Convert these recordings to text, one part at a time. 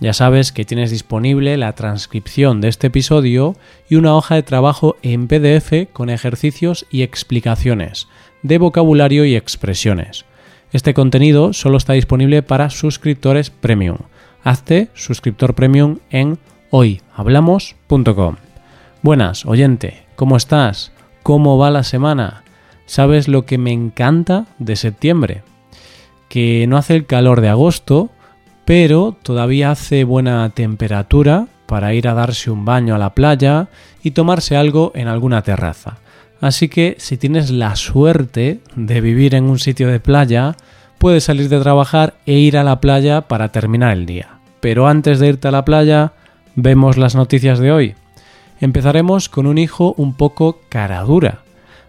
Ya sabes que tienes disponible la transcripción de este episodio y una hoja de trabajo en PDF con ejercicios y explicaciones de vocabulario y expresiones. Este contenido solo está disponible para suscriptores premium. Hazte suscriptor premium en hoyhablamos.com. Buenas, oyente, ¿cómo estás? ¿Cómo va la semana? ¿Sabes lo que me encanta de septiembre? Que no hace el calor de agosto, pero todavía hace buena temperatura para ir a darse un baño a la playa y tomarse algo en alguna terraza. Así que si tienes la suerte de vivir en un sitio de playa, puedes salir de trabajar e ir a la playa para terminar el día. Pero antes de irte a la playa, vemos las noticias de hoy. Empezaremos con un hijo un poco cara dura.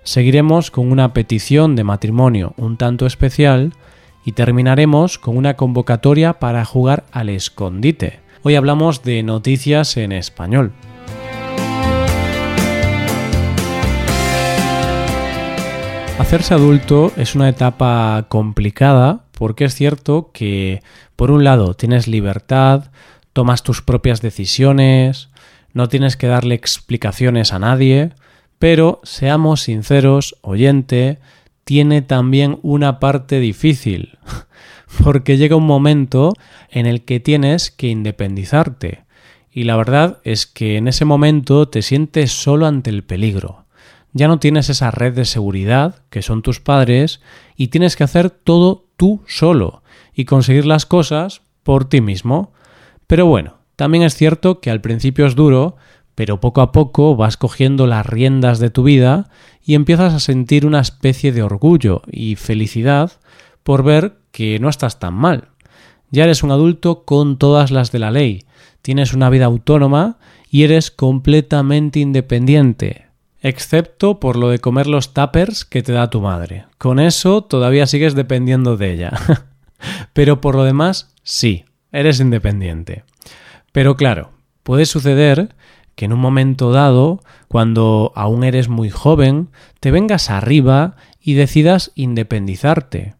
Seguiremos con una petición de matrimonio un tanto especial y terminaremos con una convocatoria para jugar al escondite. Hoy hablamos de noticias en español. Hacerse adulto es una etapa complicada porque es cierto que, por un lado, tienes libertad, tomas tus propias decisiones, no tienes que darle explicaciones a nadie, pero seamos sinceros, oyente, tiene también una parte difícil, porque llega un momento en el que tienes que independizarte. Y la verdad es que en ese momento te sientes solo ante el peligro. Ya no tienes esa red de seguridad que son tus padres y tienes que hacer todo tú solo y conseguir las cosas por ti mismo. Pero bueno, también es cierto que al principio es duro pero poco a poco vas cogiendo las riendas de tu vida y empiezas a sentir una especie de orgullo y felicidad por ver que no estás tan mal. Ya eres un adulto con todas las de la ley, tienes una vida autónoma y eres completamente independiente, excepto por lo de comer los tuppers que te da tu madre. Con eso todavía sigues dependiendo de ella. Pero por lo demás, sí, eres independiente. Pero claro, puede suceder que en un momento dado, cuando aún eres muy joven, te vengas arriba y decidas independizarte.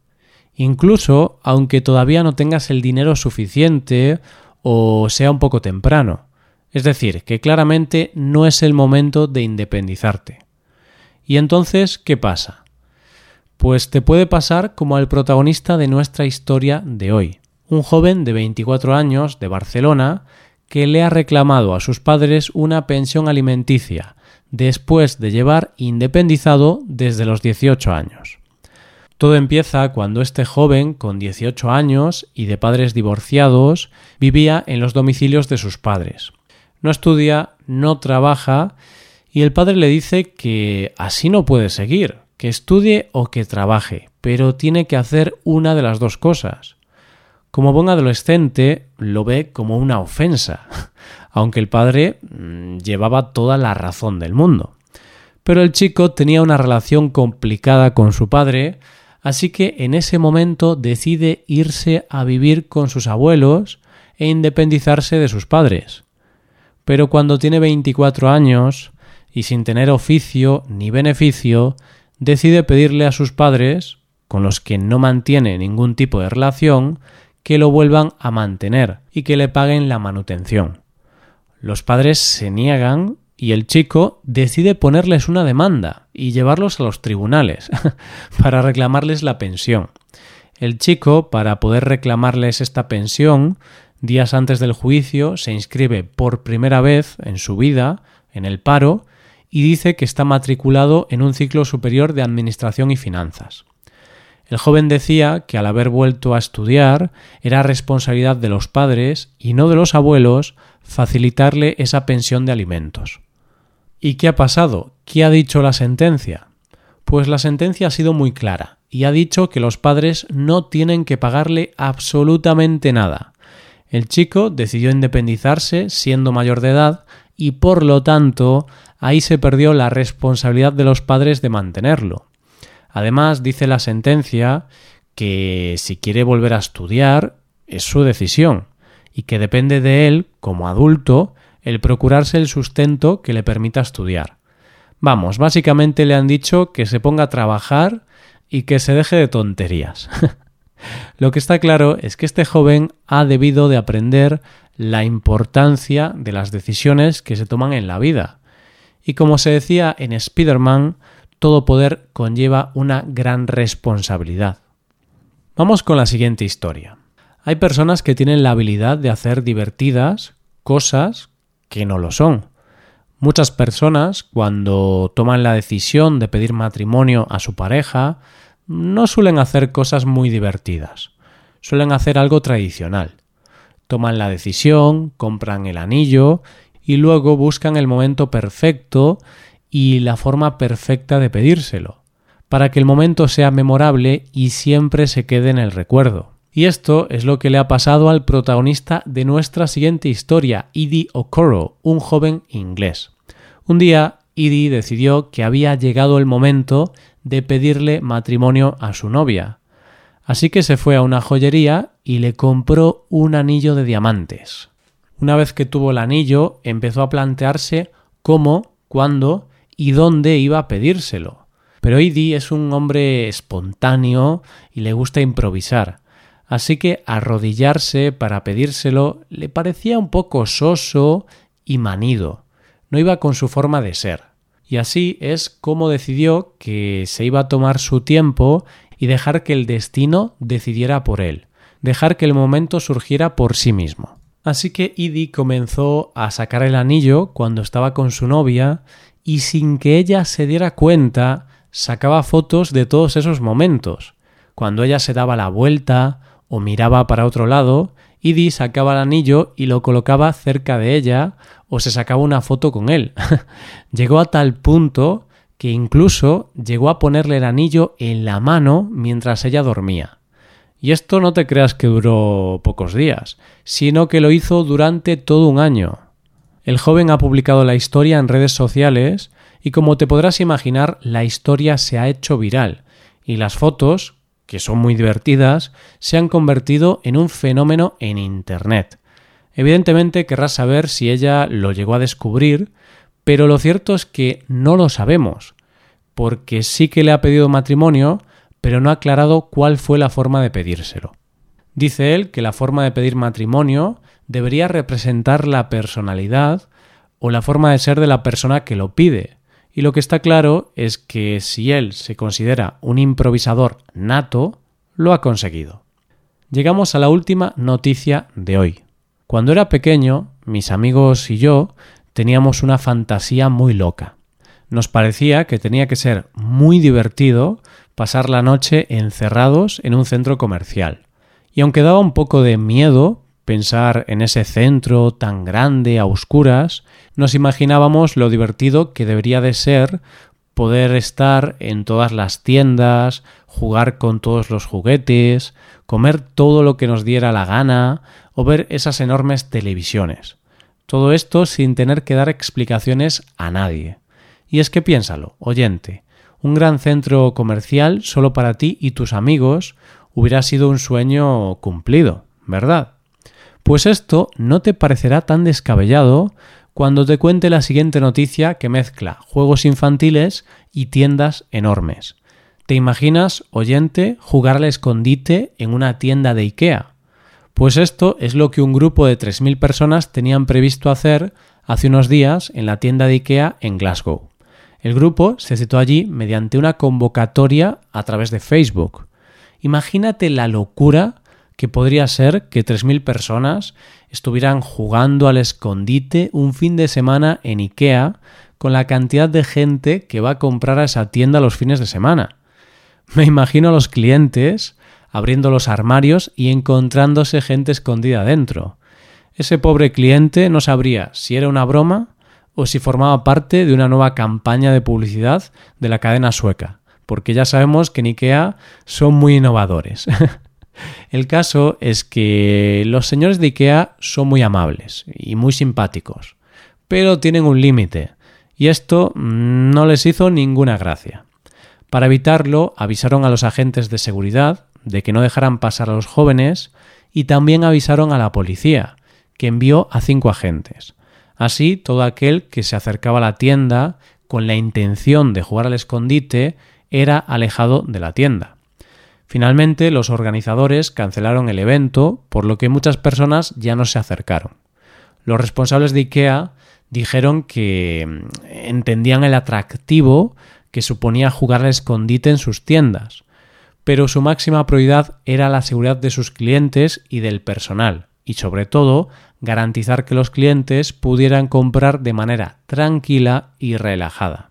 Incluso aunque todavía no tengas el dinero suficiente o sea un poco temprano. Es decir, que claramente no es el momento de independizarte. ¿Y entonces qué pasa? Pues te puede pasar como al protagonista de nuestra historia de hoy, un joven de 24 años de Barcelona que le ha reclamado a sus padres una pensión alimenticia después de llevar independizado desde los 18 años. Todo empieza cuando este joven, con 18 años y de padres divorciados, vivía en los domicilios de sus padres. No estudia, no trabaja y el padre le dice que así no puede seguir, que estudie o que trabaje, pero tiene que hacer una de las dos cosas. Como buen adolescente lo ve como una ofensa, aunque el padre mm, llevaba toda la razón del mundo. Pero el chico tenía una relación complicada con su padre, así que en ese momento decide irse a vivir con sus abuelos e independizarse de sus padres. Pero cuando tiene 24 años y sin tener oficio ni beneficio, decide pedirle a sus padres, con los que no mantiene ningún tipo de relación, que lo vuelvan a mantener y que le paguen la manutención. Los padres se niegan y el chico decide ponerles una demanda y llevarlos a los tribunales para reclamarles la pensión. El chico, para poder reclamarles esta pensión, días antes del juicio se inscribe por primera vez en su vida en el paro y dice que está matriculado en un ciclo superior de Administración y Finanzas. El joven decía que al haber vuelto a estudiar era responsabilidad de los padres y no de los abuelos facilitarle esa pensión de alimentos. ¿Y qué ha pasado? ¿Qué ha dicho la sentencia? Pues la sentencia ha sido muy clara y ha dicho que los padres no tienen que pagarle absolutamente nada. El chico decidió independizarse siendo mayor de edad y por lo tanto ahí se perdió la responsabilidad de los padres de mantenerlo. Además, dice la sentencia que si quiere volver a estudiar es su decisión y que depende de él, como adulto, el procurarse el sustento que le permita estudiar. Vamos, básicamente le han dicho que se ponga a trabajar y que se deje de tonterías. Lo que está claro es que este joven ha debido de aprender la importancia de las decisiones que se toman en la vida. Y como se decía en Spider-Man, todo poder conlleva una gran responsabilidad. Vamos con la siguiente historia. Hay personas que tienen la habilidad de hacer divertidas cosas que no lo son. Muchas personas, cuando toman la decisión de pedir matrimonio a su pareja, no suelen hacer cosas muy divertidas. Suelen hacer algo tradicional. Toman la decisión, compran el anillo y luego buscan el momento perfecto y la forma perfecta de pedírselo, para que el momento sea memorable y siempre se quede en el recuerdo. Y esto es lo que le ha pasado al protagonista de nuestra siguiente historia, Edie Okoro, un joven inglés. Un día, Edie decidió que había llegado el momento de pedirle matrimonio a su novia. Así que se fue a una joyería y le compró un anillo de diamantes. Una vez que tuvo el anillo, empezó a plantearse cómo, cuándo y dónde iba a pedírselo. Pero Edie es un hombre espontáneo y le gusta improvisar así que arrodillarse para pedírselo le parecía un poco soso y manido, no iba con su forma de ser. Y así es como decidió que se iba a tomar su tiempo y dejar que el destino decidiera por él, dejar que el momento surgiera por sí mismo. Así que Edie comenzó a sacar el anillo cuando estaba con su novia y sin que ella se diera cuenta sacaba fotos de todos esos momentos, cuando ella se daba la vuelta o miraba para otro lado, Idi sacaba el anillo y lo colocaba cerca de ella o se sacaba una foto con él. llegó a tal punto que incluso llegó a ponerle el anillo en la mano mientras ella dormía. Y esto no te creas que duró pocos días, sino que lo hizo durante todo un año. El joven ha publicado la historia en redes sociales y como te podrás imaginar, la historia se ha hecho viral y las fotos, que son muy divertidas, se han convertido en un fenómeno en Internet. Evidentemente querrás saber si ella lo llegó a descubrir, pero lo cierto es que no lo sabemos, porque sí que le ha pedido matrimonio, pero no ha aclarado cuál fue la forma de pedírselo. Dice él que la forma de pedir matrimonio debería representar la personalidad o la forma de ser de la persona que lo pide, y lo que está claro es que si él se considera un improvisador nato, lo ha conseguido. Llegamos a la última noticia de hoy. Cuando era pequeño, mis amigos y yo teníamos una fantasía muy loca. Nos parecía que tenía que ser muy divertido pasar la noche encerrados en un centro comercial. Y aunque daba un poco de miedo pensar en ese centro tan grande a oscuras, nos imaginábamos lo divertido que debería de ser poder estar en todas las tiendas, jugar con todos los juguetes, comer todo lo que nos diera la gana o ver esas enormes televisiones. Todo esto sin tener que dar explicaciones a nadie. Y es que piénsalo, oyente, un gran centro comercial solo para ti y tus amigos hubiera sido un sueño cumplido, ¿verdad? Pues esto no te parecerá tan descabellado cuando te cuente la siguiente noticia que mezcla juegos infantiles y tiendas enormes. ¿Te imaginas, oyente, jugar al escondite en una tienda de IKEA? Pues esto es lo que un grupo de 3.000 personas tenían previsto hacer hace unos días en la tienda de IKEA en Glasgow. El grupo se citó allí mediante una convocatoria a través de Facebook. Imagínate la locura que podría ser que 3.000 personas estuvieran jugando al escondite un fin de semana en IKEA con la cantidad de gente que va a comprar a esa tienda los fines de semana. Me imagino a los clientes abriendo los armarios y encontrándose gente escondida dentro. Ese pobre cliente no sabría si era una broma o si formaba parte de una nueva campaña de publicidad de la cadena sueca, porque ya sabemos que en IKEA son muy innovadores. El caso es que los señores de IKEA son muy amables y muy simpáticos, pero tienen un límite, y esto no les hizo ninguna gracia. Para evitarlo, avisaron a los agentes de seguridad de que no dejaran pasar a los jóvenes y también avisaron a la policía, que envió a cinco agentes. Así, todo aquel que se acercaba a la tienda con la intención de jugar al escondite era alejado de la tienda. Finalmente, los organizadores cancelaron el evento, por lo que muchas personas ya no se acercaron. Los responsables de IKEA dijeron que mm, entendían el atractivo que suponía jugar al escondite en sus tiendas, pero su máxima prioridad era la seguridad de sus clientes y del personal, y sobre todo garantizar que los clientes pudieran comprar de manera tranquila y relajada.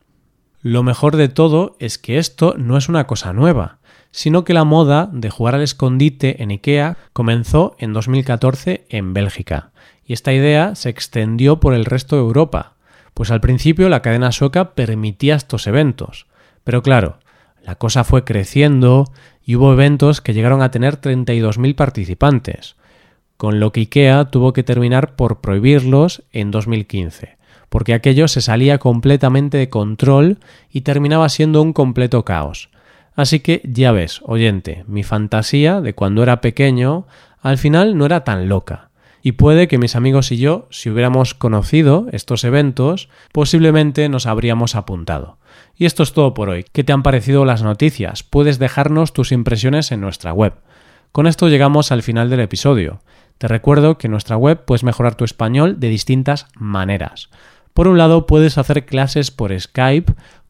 Lo mejor de todo es que esto no es una cosa nueva, sino que la moda de jugar al escondite en IKEA comenzó en 2014 en Bélgica, y esta idea se extendió por el resto de Europa, pues al principio la cadena sueca permitía estos eventos, pero claro, la cosa fue creciendo y hubo eventos que llegaron a tener 32.000 participantes, con lo que IKEA tuvo que terminar por prohibirlos en 2015, porque aquello se salía completamente de control y terminaba siendo un completo caos. Así que ya ves, oyente, mi fantasía de cuando era pequeño al final no era tan loca. Y puede que mis amigos y yo, si hubiéramos conocido estos eventos, posiblemente nos habríamos apuntado. Y esto es todo por hoy. ¿Qué te han parecido las noticias? Puedes dejarnos tus impresiones en nuestra web. Con esto llegamos al final del episodio. Te recuerdo que en nuestra web puedes mejorar tu español de distintas maneras. Por un lado, puedes hacer clases por Skype